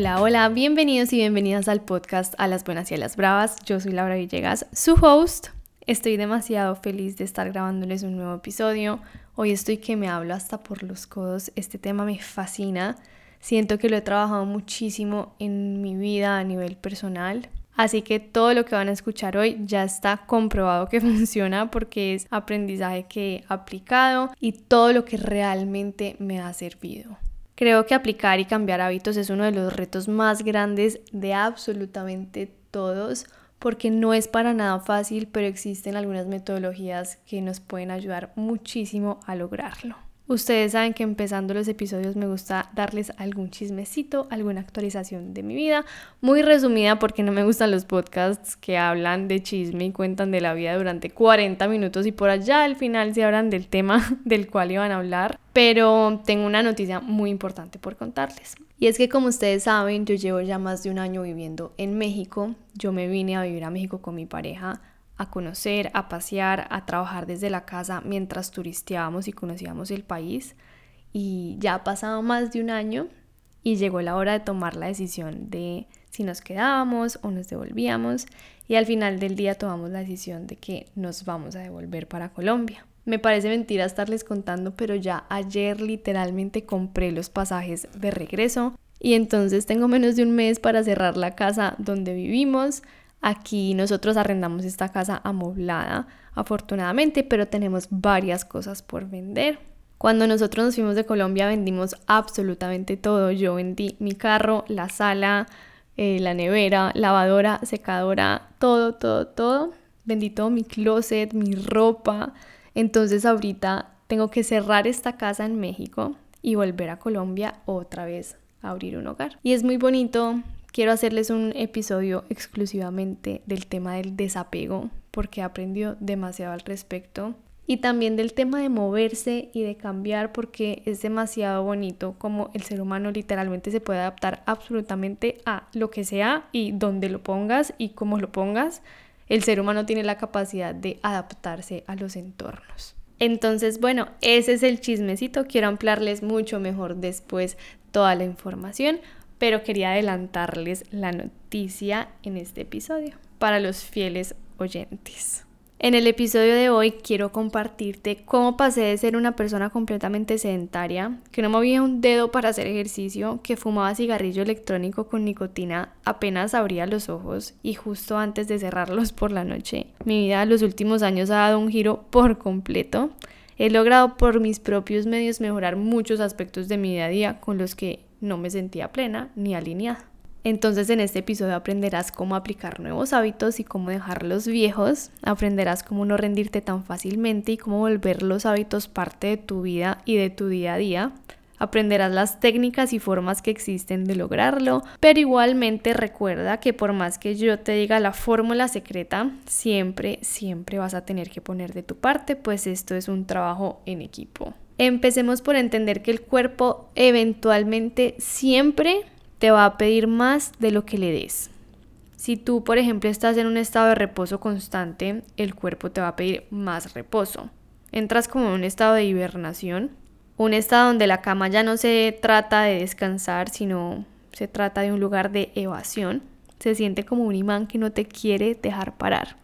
Hola, hola, bienvenidos y bienvenidas al podcast A las Buenas y a las Bravas. Yo soy Laura Villegas, su host. Estoy demasiado feliz de estar grabándoles un nuevo episodio. Hoy estoy que me hablo hasta por los codos. Este tema me fascina. Siento que lo he trabajado muchísimo en mi vida a nivel personal. Así que todo lo que van a escuchar hoy ya está comprobado que funciona porque es aprendizaje que he aplicado y todo lo que realmente me ha servido. Creo que aplicar y cambiar hábitos es uno de los retos más grandes de absolutamente todos porque no es para nada fácil, pero existen algunas metodologías que nos pueden ayudar muchísimo a lograrlo. Ustedes saben que empezando los episodios me gusta darles algún chismecito, alguna actualización de mi vida, muy resumida porque no me gustan los podcasts que hablan de chisme y cuentan de la vida durante 40 minutos y por allá al final se hablan del tema del cual iban a hablar. Pero tengo una noticia muy importante por contarles. Y es que como ustedes saben, yo llevo ya más de un año viviendo en México. Yo me vine a vivir a México con mi pareja a conocer, a pasear, a trabajar desde la casa mientras turisteábamos y conocíamos el país. Y ya ha pasado más de un año y llegó la hora de tomar la decisión de si nos quedábamos o nos devolvíamos. Y al final del día tomamos la decisión de que nos vamos a devolver para Colombia. Me parece mentira estarles contando, pero ya ayer literalmente compré los pasajes de regreso y entonces tengo menos de un mes para cerrar la casa donde vivimos, Aquí nosotros arrendamos esta casa amoblada, afortunadamente, pero tenemos varias cosas por vender. Cuando nosotros nos fuimos de Colombia vendimos absolutamente todo. Yo vendí mi carro, la sala, eh, la nevera, lavadora, secadora, todo, todo, todo. Vendí todo mi closet, mi ropa. Entonces ahorita tengo que cerrar esta casa en México y volver a Colombia otra vez a abrir un hogar. Y es muy bonito quiero hacerles un episodio exclusivamente del tema del desapego porque he aprendido demasiado al respecto y también del tema de moverse y de cambiar porque es demasiado bonito como el ser humano literalmente se puede adaptar absolutamente a lo que sea y donde lo pongas y cómo lo pongas. El ser humano tiene la capacidad de adaptarse a los entornos. Entonces, bueno, ese es el chismecito. Quiero ampliarles mucho mejor después toda la información pero quería adelantarles la noticia en este episodio para los fieles oyentes. En el episodio de hoy quiero compartirte cómo pasé de ser una persona completamente sedentaria, que no movía un dedo para hacer ejercicio, que fumaba cigarrillo electrónico con nicotina apenas abría los ojos y justo antes de cerrarlos por la noche. Mi vida en los últimos años ha dado un giro por completo. He logrado por mis propios medios mejorar muchos aspectos de mi día a día con los que no me sentía plena ni alineada. Entonces en este episodio aprenderás cómo aplicar nuevos hábitos y cómo dejar los viejos, aprenderás cómo no rendirte tan fácilmente y cómo volver los hábitos parte de tu vida y de tu día a día. Aprenderás las técnicas y formas que existen de lograrlo, pero igualmente recuerda que por más que yo te diga la fórmula secreta, siempre, siempre vas a tener que poner de tu parte, pues esto es un trabajo en equipo. Empecemos por entender que el cuerpo eventualmente siempre te va a pedir más de lo que le des. Si tú, por ejemplo, estás en un estado de reposo constante, el cuerpo te va a pedir más reposo. Entras como en un estado de hibernación, un estado donde la cama ya no se trata de descansar, sino se trata de un lugar de evasión. Se siente como un imán que no te quiere dejar parar.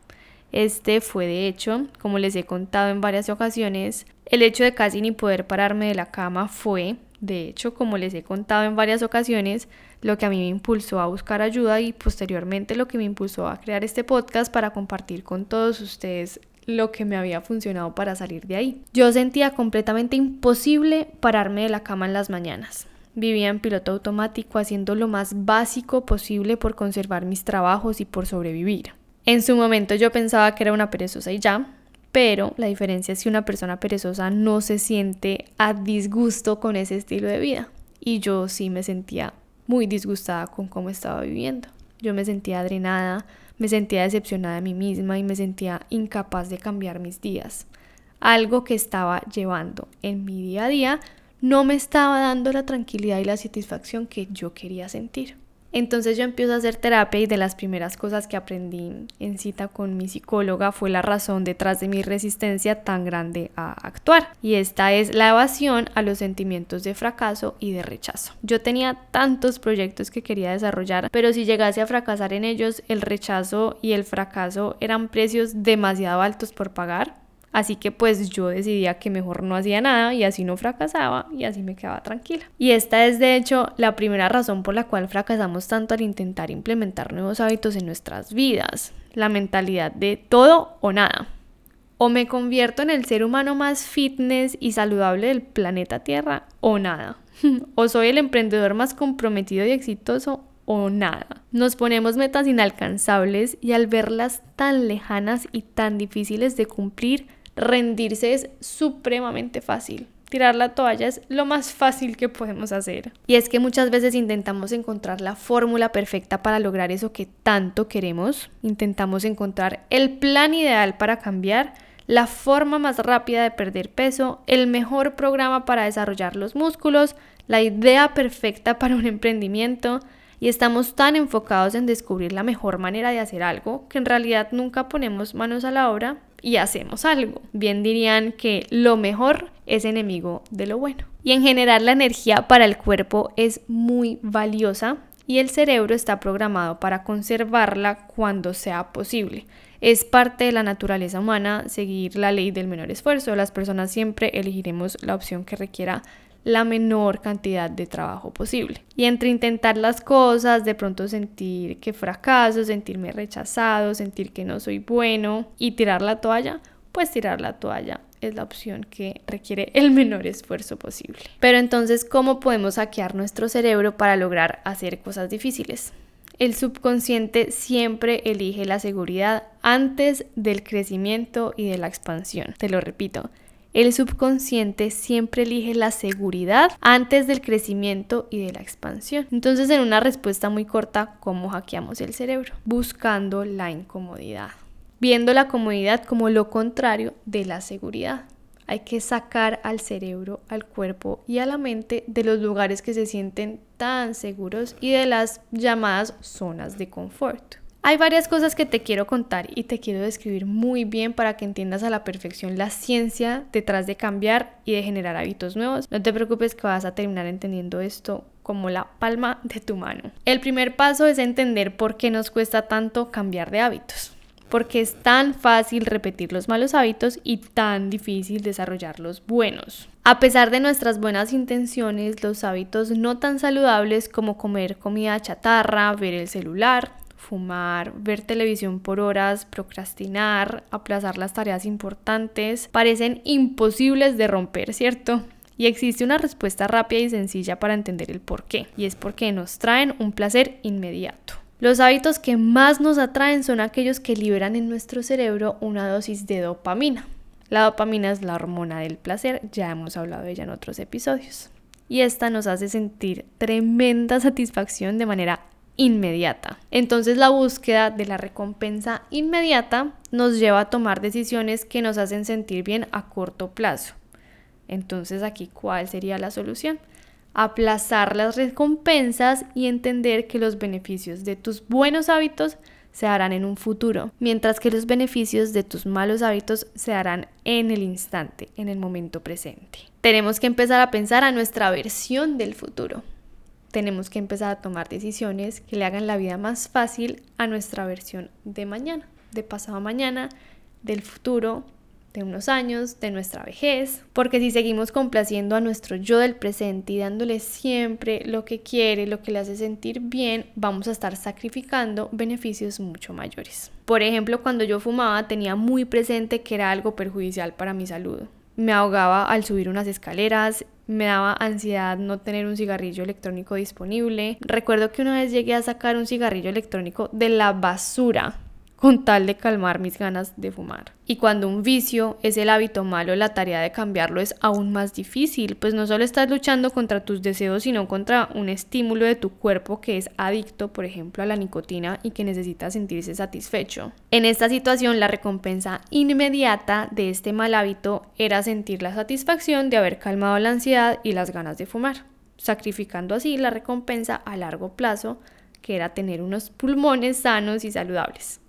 Este fue de hecho, como les he contado en varias ocasiones, el hecho de casi ni poder pararme de la cama fue, de hecho, como les he contado en varias ocasiones, lo que a mí me impulsó a buscar ayuda y posteriormente lo que me impulsó a crear este podcast para compartir con todos ustedes lo que me había funcionado para salir de ahí. Yo sentía completamente imposible pararme de la cama en las mañanas. Vivía en piloto automático haciendo lo más básico posible por conservar mis trabajos y por sobrevivir. En su momento yo pensaba que era una perezosa y ya, pero la diferencia es que una persona perezosa no se siente a disgusto con ese estilo de vida. Y yo sí me sentía muy disgustada con cómo estaba viviendo. Yo me sentía drenada, me sentía decepcionada de mí misma y me sentía incapaz de cambiar mis días. Algo que estaba llevando en mi día a día no me estaba dando la tranquilidad y la satisfacción que yo quería sentir. Entonces yo empiezo a hacer terapia y de las primeras cosas que aprendí en cita con mi psicóloga fue la razón detrás de mi resistencia tan grande a actuar. Y esta es la evasión a los sentimientos de fracaso y de rechazo. Yo tenía tantos proyectos que quería desarrollar, pero si llegase a fracasar en ellos, el rechazo y el fracaso eran precios demasiado altos por pagar Así que pues yo decidía que mejor no hacía nada y así no fracasaba y así me quedaba tranquila. Y esta es de hecho la primera razón por la cual fracasamos tanto al intentar implementar nuevos hábitos en nuestras vidas. La mentalidad de todo o nada. O me convierto en el ser humano más fitness y saludable del planeta Tierra o nada. o soy el emprendedor más comprometido y exitoso o nada. Nos ponemos metas inalcanzables y al verlas tan lejanas y tan difíciles de cumplir, rendirse es supremamente fácil. Tirar la toalla es lo más fácil que podemos hacer. Y es que muchas veces intentamos encontrar la fórmula perfecta para lograr eso que tanto queremos. Intentamos encontrar el plan ideal para cambiar, la forma más rápida de perder peso, el mejor programa para desarrollar los músculos, la idea perfecta para un emprendimiento. Y estamos tan enfocados en descubrir la mejor manera de hacer algo que en realidad nunca ponemos manos a la obra y hacemos algo. Bien dirían que lo mejor es enemigo de lo bueno. Y en general la energía para el cuerpo es muy valiosa y el cerebro está programado para conservarla cuando sea posible. Es parte de la naturaleza humana seguir la ley del menor esfuerzo. Las personas siempre elegiremos la opción que requiera la menor cantidad de trabajo posible. Y entre intentar las cosas, de pronto sentir que fracaso, sentirme rechazado, sentir que no soy bueno y tirar la toalla, pues tirar la toalla es la opción que requiere el menor esfuerzo posible. Pero entonces, ¿cómo podemos hackear nuestro cerebro para lograr hacer cosas difíciles? El subconsciente siempre elige la seguridad antes del crecimiento y de la expansión. Te lo repito, el subconsciente siempre elige la seguridad antes del crecimiento y de la expansión. Entonces, en una respuesta muy corta, ¿cómo hackeamos el cerebro? Buscando la incomodidad. Viendo la comodidad como lo contrario de la seguridad. Hay que sacar al cerebro, al cuerpo y a la mente de los lugares que se sienten tan seguros y de las llamadas zonas de confort. Hay varias cosas que te quiero contar y te quiero describir muy bien para que entiendas a la perfección la ciencia detrás de cambiar y de generar hábitos nuevos. No te preocupes que vas a terminar entendiendo esto como la palma de tu mano. El primer paso es entender por qué nos cuesta tanto cambiar de hábitos. Porque es tan fácil repetir los malos hábitos y tan difícil desarrollar los buenos. A pesar de nuestras buenas intenciones, los hábitos no tan saludables como comer comida chatarra, ver el celular, fumar, ver televisión por horas, procrastinar, aplazar las tareas importantes, parecen imposibles de romper, ¿cierto? Y existe una respuesta rápida y sencilla para entender el por qué, y es porque nos traen un placer inmediato. Los hábitos que más nos atraen son aquellos que liberan en nuestro cerebro una dosis de dopamina. La dopamina es la hormona del placer, ya hemos hablado de ella en otros episodios. Y esta nos hace sentir tremenda satisfacción de manera inmediata. Entonces la búsqueda de la recompensa inmediata nos lleva a tomar decisiones que nos hacen sentir bien a corto plazo. Entonces aquí, ¿cuál sería la solución? Aplazar las recompensas y entender que los beneficios de tus buenos hábitos se harán en un futuro, mientras que los beneficios de tus malos hábitos se harán en el instante, en el momento presente. Tenemos que empezar a pensar a nuestra versión del futuro tenemos que empezar a tomar decisiones que le hagan la vida más fácil a nuestra versión de mañana, de pasado mañana, del futuro, de unos años, de nuestra vejez, porque si seguimos complaciendo a nuestro yo del presente y dándole siempre lo que quiere, lo que le hace sentir bien, vamos a estar sacrificando beneficios mucho mayores. Por ejemplo, cuando yo fumaba tenía muy presente que era algo perjudicial para mi salud. Me ahogaba al subir unas escaleras, me daba ansiedad no tener un cigarrillo electrónico disponible. Recuerdo que una vez llegué a sacar un cigarrillo electrónico de la basura con tal de calmar mis ganas de fumar. Y cuando un vicio es el hábito malo, la tarea de cambiarlo es aún más difícil, pues no solo estás luchando contra tus deseos, sino contra un estímulo de tu cuerpo que es adicto, por ejemplo, a la nicotina y que necesita sentirse satisfecho. En esta situación, la recompensa inmediata de este mal hábito era sentir la satisfacción de haber calmado la ansiedad y las ganas de fumar, sacrificando así la recompensa a largo plazo que era tener unos pulmones sanos y saludables.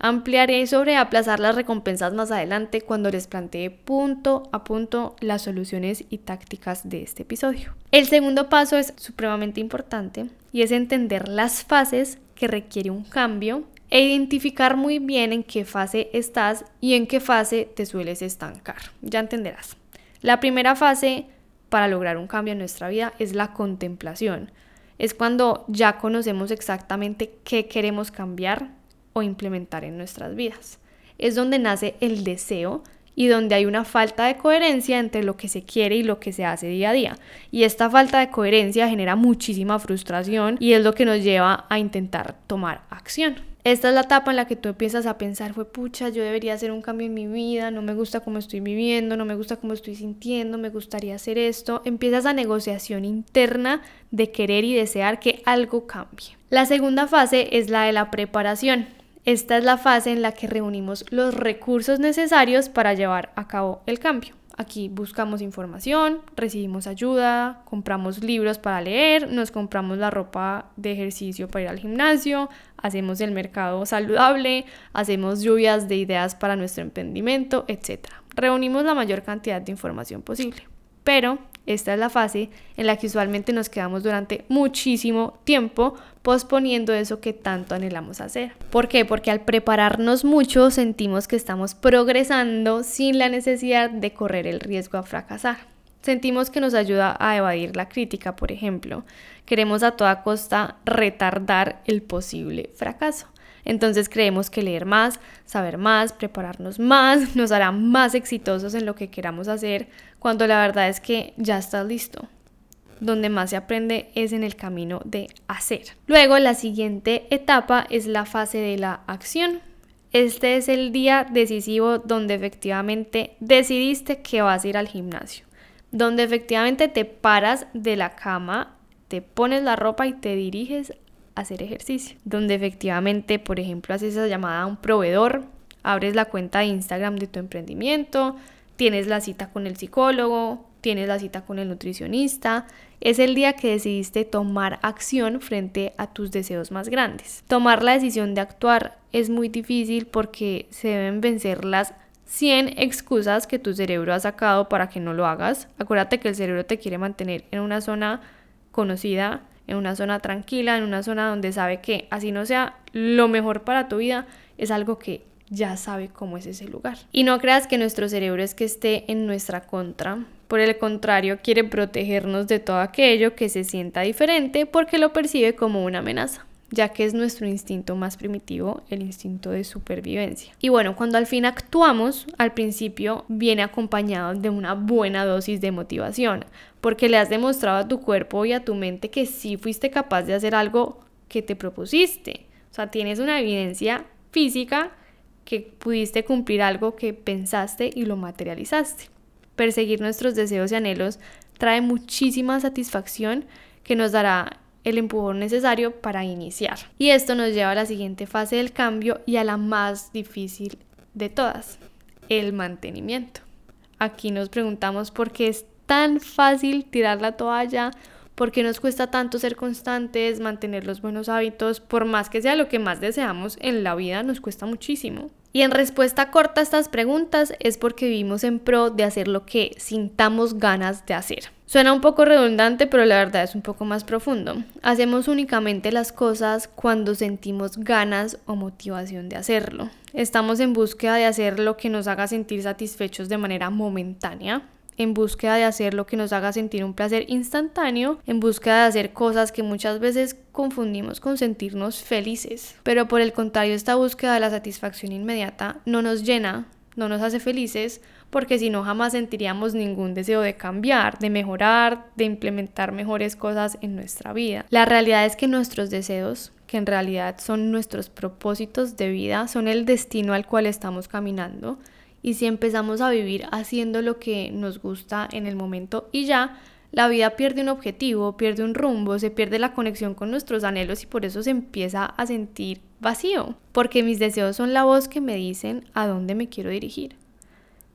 Ampliaré sobre aplazar las recompensas más adelante cuando les plantee punto a punto las soluciones y tácticas de este episodio. El segundo paso es supremamente importante y es entender las fases que requiere un cambio e identificar muy bien en qué fase estás y en qué fase te sueles estancar. Ya entenderás. La primera fase para lograr un cambio en nuestra vida es la contemplación. Es cuando ya conocemos exactamente qué queremos cambiar implementar en nuestras vidas. Es donde nace el deseo y donde hay una falta de coherencia entre lo que se quiere y lo que se hace día a día. Y esta falta de coherencia genera muchísima frustración y es lo que nos lleva a intentar tomar acción. Esta es la etapa en la que tú empiezas a pensar, fue pucha, yo debería hacer un cambio en mi vida, no me gusta cómo estoy viviendo, no me gusta cómo estoy sintiendo, me gustaría hacer esto. Empiezas a negociación interna de querer y desear que algo cambie. La segunda fase es la de la preparación. Esta es la fase en la que reunimos los recursos necesarios para llevar a cabo el cambio. Aquí buscamos información, recibimos ayuda, compramos libros para leer, nos compramos la ropa de ejercicio para ir al gimnasio, hacemos el mercado saludable, hacemos lluvias de ideas para nuestro emprendimiento, etc. Reunimos la mayor cantidad de información posible. Pero esta es la fase en la que usualmente nos quedamos durante muchísimo tiempo posponiendo eso que tanto anhelamos hacer. ¿Por qué? Porque al prepararnos mucho sentimos que estamos progresando sin la necesidad de correr el riesgo a fracasar. Sentimos que nos ayuda a evadir la crítica, por ejemplo. Queremos a toda costa retardar el posible fracaso. Entonces creemos que leer más, saber más, prepararnos más, nos hará más exitosos en lo que queramos hacer, cuando la verdad es que ya estás listo. Donde más se aprende es en el camino de hacer. Luego la siguiente etapa es la fase de la acción. Este es el día decisivo donde efectivamente decidiste que vas a ir al gimnasio. Donde efectivamente te paras de la cama, te pones la ropa y te diriges hacer ejercicio, donde efectivamente, por ejemplo, haces esa llamada a un proveedor, abres la cuenta de Instagram de tu emprendimiento, tienes la cita con el psicólogo, tienes la cita con el nutricionista, es el día que decidiste tomar acción frente a tus deseos más grandes. Tomar la decisión de actuar es muy difícil porque se deben vencer las 100 excusas que tu cerebro ha sacado para que no lo hagas. Acuérdate que el cerebro te quiere mantener en una zona conocida en una zona tranquila, en una zona donde sabe que así no sea lo mejor para tu vida, es algo que ya sabe cómo es ese lugar. Y no creas que nuestro cerebro es que esté en nuestra contra. Por el contrario, quiere protegernos de todo aquello que se sienta diferente porque lo percibe como una amenaza ya que es nuestro instinto más primitivo, el instinto de supervivencia. Y bueno, cuando al fin actuamos, al principio viene acompañado de una buena dosis de motivación, porque le has demostrado a tu cuerpo y a tu mente que sí fuiste capaz de hacer algo que te propusiste. O sea, tienes una evidencia física que pudiste cumplir algo que pensaste y lo materializaste. Perseguir nuestros deseos y anhelos trae muchísima satisfacción que nos dará el empujón necesario para iniciar. Y esto nos lleva a la siguiente fase del cambio y a la más difícil de todas, el mantenimiento. Aquí nos preguntamos por qué es tan fácil tirar la toalla, por qué nos cuesta tanto ser constantes, mantener los buenos hábitos, por más que sea lo que más deseamos en la vida, nos cuesta muchísimo. Y en respuesta corta a estas preguntas es porque vivimos en pro de hacer lo que sintamos ganas de hacer. Suena un poco redundante, pero la verdad es un poco más profundo. Hacemos únicamente las cosas cuando sentimos ganas o motivación de hacerlo. Estamos en búsqueda de hacer lo que nos haga sentir satisfechos de manera momentánea, en búsqueda de hacer lo que nos haga sentir un placer instantáneo, en búsqueda de hacer cosas que muchas veces confundimos con sentirnos felices. Pero por el contrario, esta búsqueda de la satisfacción inmediata no nos llena, no nos hace felices, porque si no jamás sentiríamos ningún deseo de cambiar, de mejorar, de implementar mejores cosas en nuestra vida. La realidad es que nuestros deseos, que en realidad son nuestros propósitos de vida, son el destino al cual estamos caminando y si empezamos a vivir haciendo lo que nos gusta en el momento y ya, la vida pierde un objetivo, pierde un rumbo, se pierde la conexión con nuestros anhelos y por eso se empieza a sentir vacío, porque mis deseos son la voz que me dicen a dónde me quiero dirigir.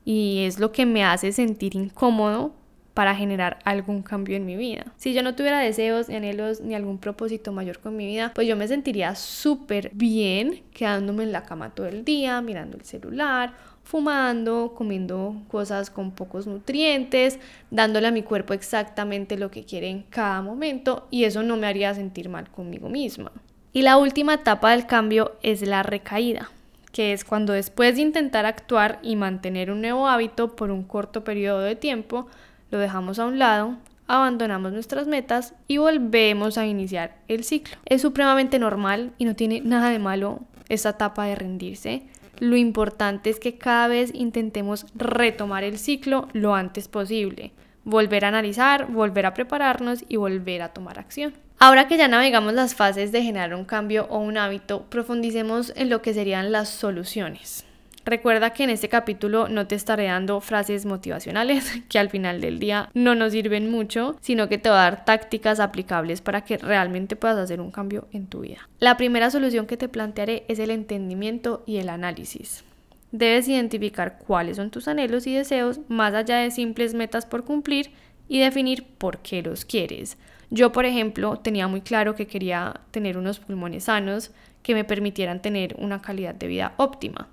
Y es lo que me hace sentir incómodo para generar algún cambio en mi vida. Si yo no tuviera deseos, ni anhelos, ni algún propósito mayor con mi vida, pues yo me sentiría súper bien quedándome en la cama todo el día, mirando el celular fumando, comiendo cosas con pocos nutrientes, dándole a mi cuerpo exactamente lo que quiere en cada momento y eso no me haría sentir mal conmigo misma. Y la última etapa del cambio es la recaída, que es cuando después de intentar actuar y mantener un nuevo hábito por un corto periodo de tiempo, lo dejamos a un lado, abandonamos nuestras metas y volvemos a iniciar el ciclo. Es supremamente normal y no tiene nada de malo esta etapa de rendirse. Lo importante es que cada vez intentemos retomar el ciclo lo antes posible, volver a analizar, volver a prepararnos y volver a tomar acción. Ahora que ya navegamos las fases de generar un cambio o un hábito, profundicemos en lo que serían las soluciones. Recuerda que en este capítulo no te estaré dando frases motivacionales que al final del día no nos sirven mucho, sino que te voy a dar tácticas aplicables para que realmente puedas hacer un cambio en tu vida. La primera solución que te plantearé es el entendimiento y el análisis. Debes identificar cuáles son tus anhelos y deseos más allá de simples metas por cumplir y definir por qué los quieres. Yo, por ejemplo, tenía muy claro que quería tener unos pulmones sanos que me permitieran tener una calidad de vida óptima.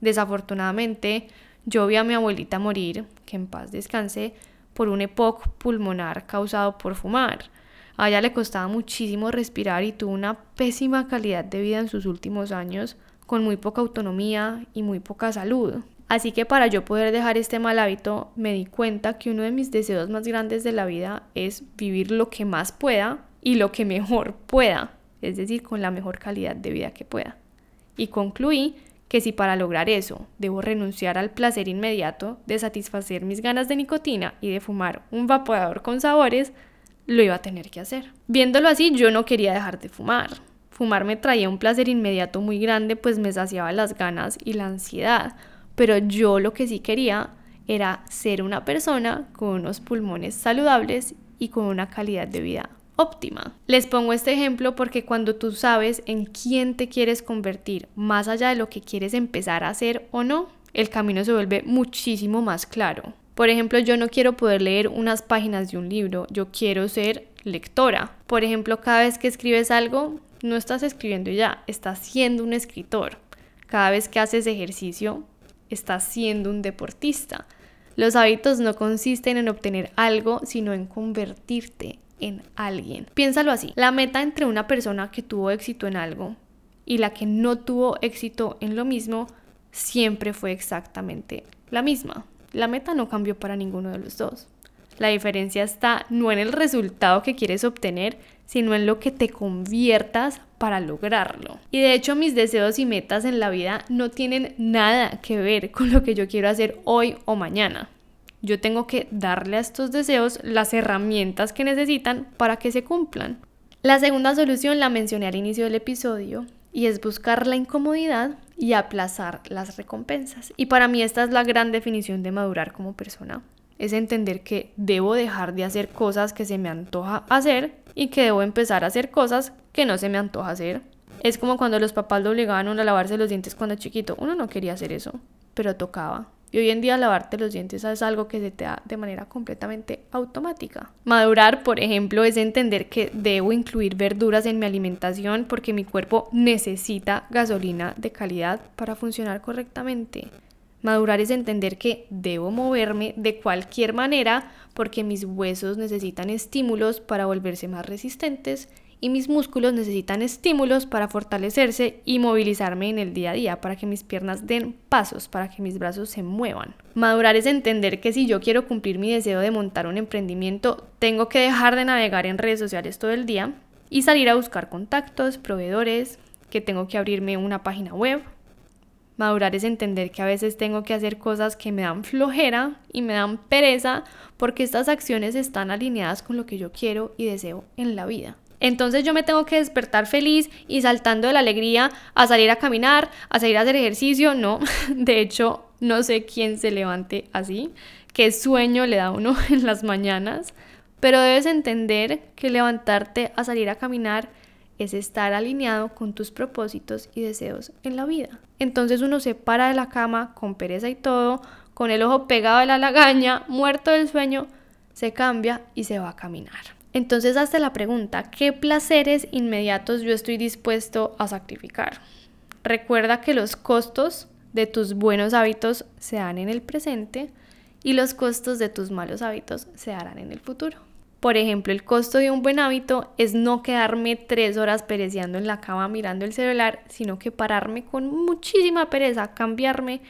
Desafortunadamente, yo vi a mi abuelita morir, que en paz descanse, por un EPOC pulmonar causado por fumar. A ella le costaba muchísimo respirar y tuvo una pésima calidad de vida en sus últimos años, con muy poca autonomía y muy poca salud. Así que para yo poder dejar este mal hábito, me di cuenta que uno de mis deseos más grandes de la vida es vivir lo que más pueda y lo que mejor pueda, es decir, con la mejor calidad de vida que pueda. Y concluí que si para lograr eso debo renunciar al placer inmediato de satisfacer mis ganas de nicotina y de fumar un vaporador con sabores, lo iba a tener que hacer. Viéndolo así, yo no quería dejar de fumar. Fumar me traía un placer inmediato muy grande, pues me saciaba las ganas y la ansiedad, pero yo lo que sí quería era ser una persona con unos pulmones saludables y con una calidad de vida óptima. Les pongo este ejemplo porque cuando tú sabes en quién te quieres convertir, más allá de lo que quieres empezar a hacer o no, el camino se vuelve muchísimo más claro. Por ejemplo, yo no quiero poder leer unas páginas de un libro, yo quiero ser lectora. Por ejemplo, cada vez que escribes algo, no estás escribiendo ya, estás siendo un escritor. Cada vez que haces ejercicio, estás siendo un deportista. Los hábitos no consisten en obtener algo, sino en convertirte en alguien. Piénsalo así, la meta entre una persona que tuvo éxito en algo y la que no tuvo éxito en lo mismo siempre fue exactamente la misma. La meta no cambió para ninguno de los dos. La diferencia está no en el resultado que quieres obtener, sino en lo que te conviertas para lograrlo. Y de hecho mis deseos y metas en la vida no tienen nada que ver con lo que yo quiero hacer hoy o mañana. Yo tengo que darle a estos deseos las herramientas que necesitan para que se cumplan. La segunda solución la mencioné al inicio del episodio y es buscar la incomodidad y aplazar las recompensas. Y para mí esta es la gran definición de madurar como persona. Es entender que debo dejar de hacer cosas que se me antoja hacer y que debo empezar a hacer cosas que no se me antoja hacer. Es como cuando los papás lo obligaban a uno a lavarse los dientes cuando chiquito. Uno no quería hacer eso, pero tocaba. Y hoy en día lavarte los dientes es algo que se te da de manera completamente automática. Madurar, por ejemplo, es entender que debo incluir verduras en mi alimentación porque mi cuerpo necesita gasolina de calidad para funcionar correctamente. Madurar es entender que debo moverme de cualquier manera porque mis huesos necesitan estímulos para volverse más resistentes y mis músculos necesitan estímulos para fortalecerse y movilizarme en el día a día, para que mis piernas den pasos, para que mis brazos se muevan. Madurar es entender que si yo quiero cumplir mi deseo de montar un emprendimiento, tengo que dejar de navegar en redes sociales todo el día y salir a buscar contactos, proveedores, que tengo que abrirme una página web. Madurar es entender que a veces tengo que hacer cosas que me dan flojera y me dan pereza porque estas acciones están alineadas con lo que yo quiero y deseo en la vida. Entonces yo me tengo que despertar feliz y saltando de la alegría a salir a caminar, a salir a hacer ejercicio. No, de hecho, no sé quién se levante así, qué sueño le da uno en las mañanas, pero debes entender que levantarte a salir a caminar es estar alineado con tus propósitos y deseos en la vida. Entonces uno se para de la cama con pereza y todo, con el ojo pegado a la lagaña, muerto del sueño, se cambia y se va a caminar. Entonces hazte la pregunta, ¿qué placeres inmediatos yo estoy dispuesto a sacrificar? Recuerda que los costos de tus buenos hábitos se dan en el presente y los costos de tus malos hábitos se harán en el futuro. Por ejemplo, el costo de un buen hábito es no quedarme tres horas pereciendo en la cama mirando el celular, sino que pararme con muchísima pereza, cambiarme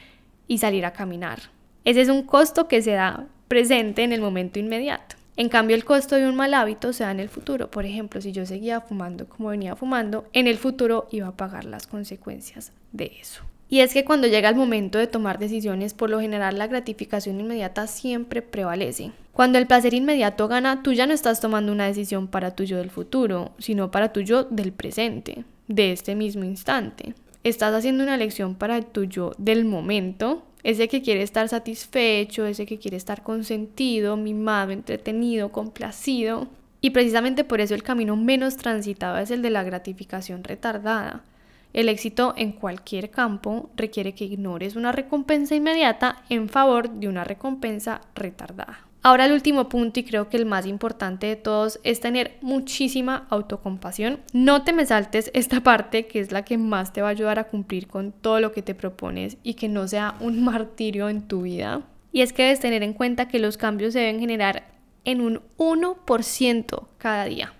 y salir a caminar. Ese es un costo que se da presente en el momento inmediato. En cambio, el costo de un mal hábito se da en el futuro. Por ejemplo, si yo seguía fumando como venía fumando, en el futuro iba a pagar las consecuencias de eso. Y es que cuando llega el momento de tomar decisiones, por lo general la gratificación inmediata siempre prevalece. Cuando el placer inmediato gana, tú ya no estás tomando una decisión para tu yo del futuro, sino para tu yo del presente, de este mismo instante. Estás haciendo una elección para tu yo del momento ese que quiere estar satisfecho, ese que quiere estar consentido, mimado, entretenido, complacido. Y precisamente por eso el camino menos transitado es el de la gratificación retardada. El éxito en cualquier campo requiere que ignores una recompensa inmediata en favor de una recompensa retardada. Ahora el último punto y creo que el más importante de todos es tener muchísima autocompasión. No te me saltes esta parte que es la que más te va a ayudar a cumplir con todo lo que te propones y que no sea un martirio en tu vida. Y es que debes tener en cuenta que los cambios se deben generar en un 1% cada día.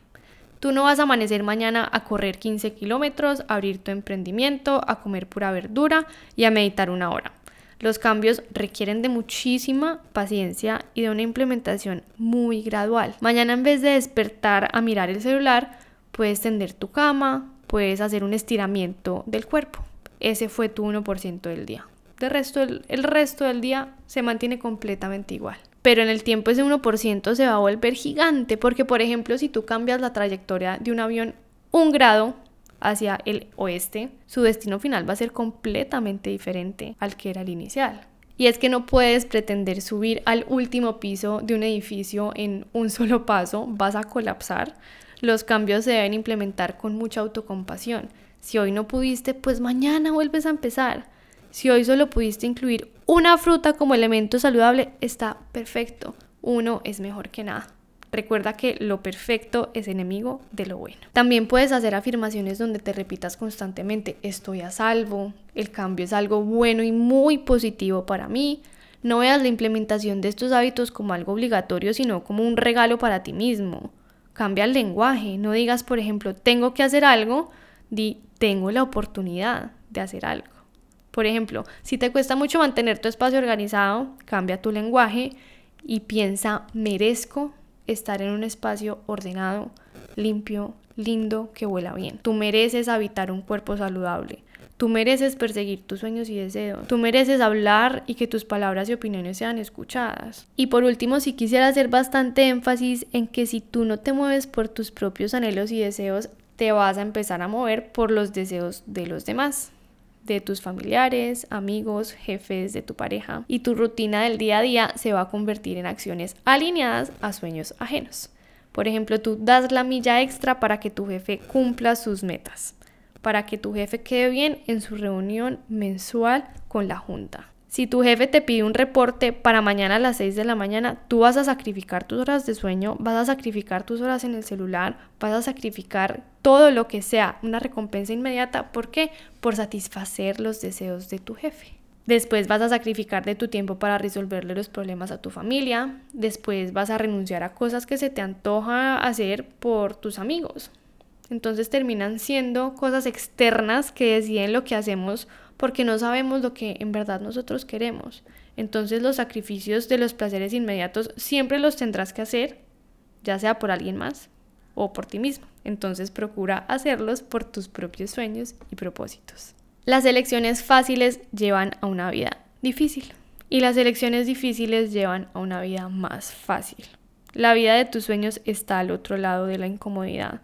Tú no vas a amanecer mañana a correr 15 kilómetros, a abrir tu emprendimiento, a comer pura verdura y a meditar una hora. Los cambios requieren de muchísima paciencia y de una implementación muy gradual. Mañana en vez de despertar a mirar el celular, puedes tender tu cama, puedes hacer un estiramiento del cuerpo. Ese fue tu 1% del día. De resto, el, el resto del día se mantiene completamente igual. Pero en el tiempo ese 1% se va a volver gigante porque, por ejemplo, si tú cambias la trayectoria de un avión un grado, hacia el oeste, su destino final va a ser completamente diferente al que era el inicial. Y es que no puedes pretender subir al último piso de un edificio en un solo paso, vas a colapsar. Los cambios se deben implementar con mucha autocompasión. Si hoy no pudiste, pues mañana vuelves a empezar. Si hoy solo pudiste incluir una fruta como elemento saludable, está perfecto. Uno es mejor que nada. Recuerda que lo perfecto es enemigo de lo bueno. También puedes hacer afirmaciones donde te repitas constantemente, estoy a salvo, el cambio es algo bueno y muy positivo para mí. No veas la implementación de estos hábitos como algo obligatorio, sino como un regalo para ti mismo. Cambia el lenguaje, no digas, por ejemplo, tengo que hacer algo, di, tengo la oportunidad de hacer algo. Por ejemplo, si te cuesta mucho mantener tu espacio organizado, cambia tu lenguaje y piensa, merezco estar en un espacio ordenado, limpio, lindo, que huela bien. Tú mereces habitar un cuerpo saludable. Tú mereces perseguir tus sueños y deseos. Tú mereces hablar y que tus palabras y opiniones sean escuchadas. Y por último, si quisiera hacer bastante énfasis en que si tú no te mueves por tus propios anhelos y deseos, te vas a empezar a mover por los deseos de los demás de tus familiares, amigos, jefes, de tu pareja y tu rutina del día a día se va a convertir en acciones alineadas a sueños ajenos. Por ejemplo, tú das la milla extra para que tu jefe cumpla sus metas, para que tu jefe quede bien en su reunión mensual con la junta. Si tu jefe te pide un reporte para mañana a las 6 de la mañana, tú vas a sacrificar tus horas de sueño, vas a sacrificar tus horas en el celular, vas a sacrificar todo lo que sea una recompensa inmediata. ¿Por qué? Por satisfacer los deseos de tu jefe. Después vas a sacrificar de tu tiempo para resolverle los problemas a tu familia. Después vas a renunciar a cosas que se te antoja hacer por tus amigos. Entonces terminan siendo cosas externas que deciden lo que hacemos porque no sabemos lo que en verdad nosotros queremos. Entonces los sacrificios de los placeres inmediatos siempre los tendrás que hacer, ya sea por alguien más o por ti mismo. Entonces procura hacerlos por tus propios sueños y propósitos. Las elecciones fáciles llevan a una vida difícil y las elecciones difíciles llevan a una vida más fácil. La vida de tus sueños está al otro lado de la incomodidad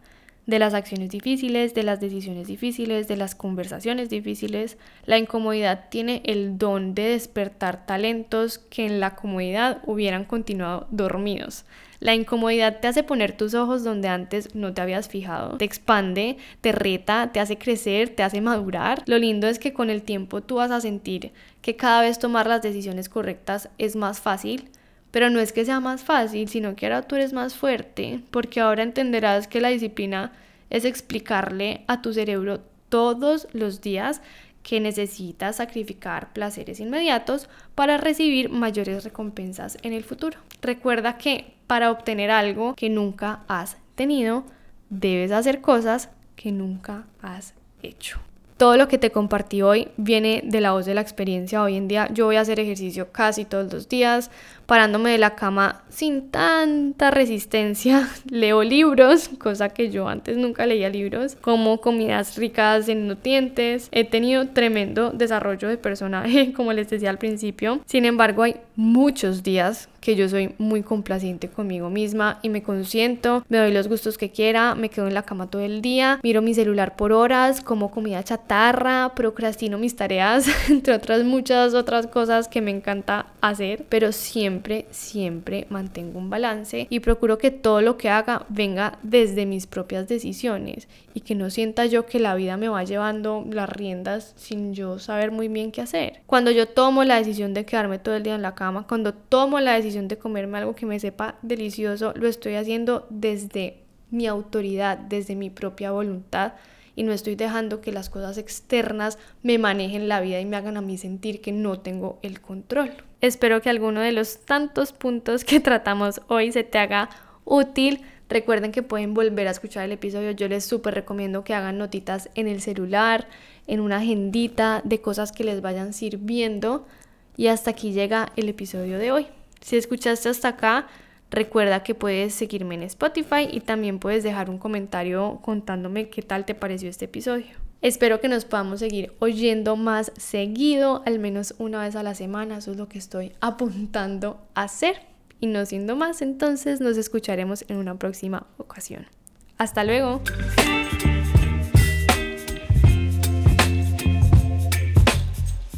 de las acciones difíciles, de las decisiones difíciles, de las conversaciones difíciles. La incomodidad tiene el don de despertar talentos que en la comodidad hubieran continuado dormidos. La incomodidad te hace poner tus ojos donde antes no te habías fijado, te expande, te reta, te hace crecer, te hace madurar. Lo lindo es que con el tiempo tú vas a sentir que cada vez tomar las decisiones correctas es más fácil Pero no es que sea más fácil, sino que ahora tú eres más fuerte, porque ahora entenderás que la disciplina es explicarle a tu cerebro todos los días que necesitas sacrificar placeres inmediatos para recibir mayores recompensas en el futuro. Recuerda que para obtener algo que nunca has tenido, debes hacer cosas que nunca has hecho. Todo lo que te compartí hoy viene de la voz de la experiencia. Hoy en día yo voy a hacer ejercicio casi todos los días, parándome de la cama sin tanta resistencia. Leo libros, cosa que yo antes nunca leía libros, como comidas ricas en nutrientes. He tenido tremendo desarrollo de personaje, como les decía al principio. Sin embargo, hay muchos días que yo soy muy complaciente conmigo misma y me consiento, me doy los gustos que quiera, me quedo en la cama todo el día, miro mi celular por horas, como comida chatarra, procrastino mis tareas, entre otras muchas otras cosas que me encanta hacer, pero siempre, siempre mantengo un balance y procuro que todo lo que haga venga desde mis propias decisiones y que no sienta yo que la vida me va llevando las riendas sin yo saber muy bien qué hacer. Cuando yo tomo la decisión de quedarme todo el día en la cama, cuando tomo la decisión de comerme algo que me sepa delicioso, lo estoy haciendo desde mi autoridad, desde mi propia voluntad y no estoy dejando que las cosas externas me manejen la vida y me hagan a mí sentir que no tengo el control. Espero que alguno de los tantos puntos que tratamos hoy se te haga útil. Recuerden que pueden volver a escuchar el episodio. Yo les súper recomiendo que hagan notitas en el celular, en una agendita de cosas que les vayan sirviendo. Y hasta aquí llega el episodio de hoy. Si escuchaste hasta acá, recuerda que puedes seguirme en Spotify y también puedes dejar un comentario contándome qué tal te pareció este episodio. Espero que nos podamos seguir oyendo más seguido, al menos una vez a la semana, eso es lo que estoy apuntando a hacer. Y no siendo más, entonces nos escucharemos en una próxima ocasión. Hasta luego.